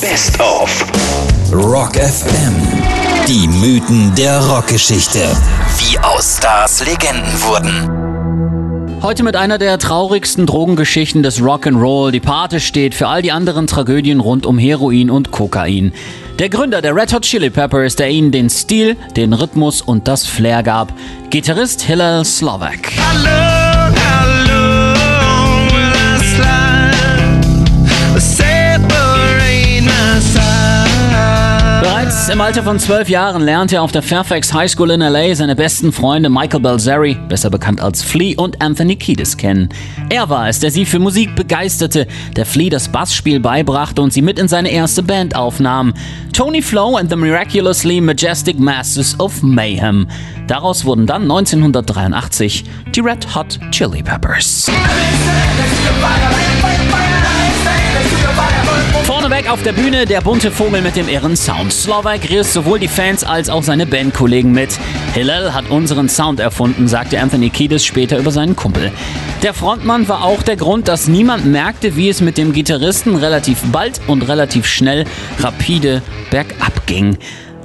Best of Rock FM. Die Mythen der Rockgeschichte. Wie aus Stars Legenden wurden. Heute mit einer der traurigsten Drogengeschichten des Rock'n'Roll. Die Pate steht für all die anderen Tragödien rund um Heroin und Kokain. Der Gründer der Red Hot Chili Peppers, der ihnen den Stil, den Rhythmus und das Flair gab. Gitarrist Hillel Slovak. Bereits im Alter von zwölf Jahren lernte er auf der Fairfax High School in LA seine besten Freunde Michael Balzeri, besser bekannt als Flea, und Anthony Kiedis kennen. Er war es, der sie für Musik begeisterte, der Flea das Bassspiel beibrachte und sie mit in seine erste Band aufnahm. Tony Flo and the Miraculously Majestic Masters of Mayhem. Daraus wurden dann 1983 die Red Hot Chili Peppers. Vorneweg auf der Bühne der bunte Vogel mit dem irren Sound. Slovak riss sowohl die Fans als auch seine Bandkollegen mit. Hillel hat unseren Sound erfunden, sagte Anthony Kiedis später über seinen Kumpel. Der Frontmann war auch der Grund, dass niemand merkte, wie es mit dem Gitarristen relativ bald und relativ schnell rapide bergab ging.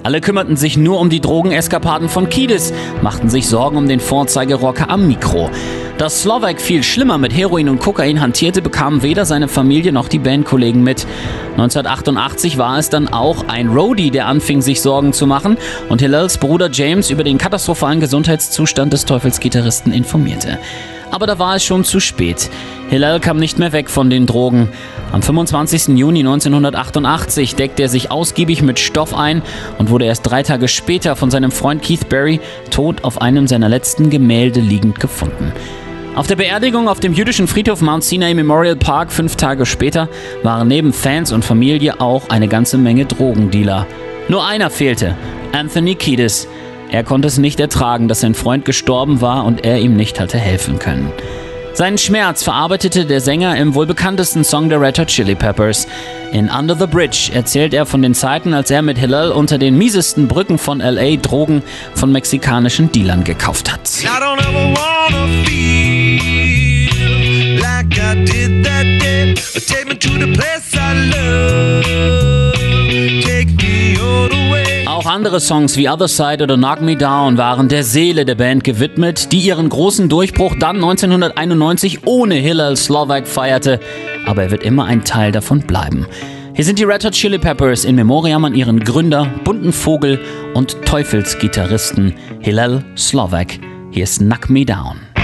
Alle kümmerten sich nur um die Drogeneskapaden von Kiedis, machten sich Sorgen um den Vorzeigerocker am Mikro. Dass Slovak viel schlimmer mit Heroin und Kokain hantierte, bekamen weder seine Familie noch die Bandkollegen mit. 1988 war es dann auch ein Roadie, der anfing, sich Sorgen zu machen und Hillels Bruder James über den katastrophalen Gesundheitszustand des Teufelsgitarristen informierte aber da war es schon zu spät. Hillel kam nicht mehr weg von den Drogen. Am 25. Juni 1988 deckte er sich ausgiebig mit Stoff ein und wurde erst drei Tage später von seinem Freund Keith Barry tot auf einem seiner letzten Gemälde liegend gefunden. Auf der Beerdigung auf dem jüdischen Friedhof Mount Sinai Memorial Park fünf Tage später waren neben Fans und Familie auch eine ganze Menge Drogendealer. Nur einer fehlte, Anthony Kiedis. Er konnte es nicht ertragen, dass sein Freund gestorben war und er ihm nicht hatte helfen können. Seinen Schmerz verarbeitete der Sänger im wohl bekanntesten Song der Red Hot Chili Peppers. In Under the Bridge erzählt er von den Zeiten, als er mit Hillel unter den miesesten Brücken von LA Drogen von mexikanischen Dealern gekauft hat. Auch andere Songs wie Other Side oder Knock Me Down waren der Seele der Band gewidmet, die ihren großen Durchbruch dann 1991 ohne Hillel Slovak feierte. Aber er wird immer ein Teil davon bleiben. Hier sind die Red Hot Chili Peppers in Memoriam an ihren Gründer, bunten Vogel und Teufelsgitarristen Hillel Slovak. Hier ist Knock Me Down.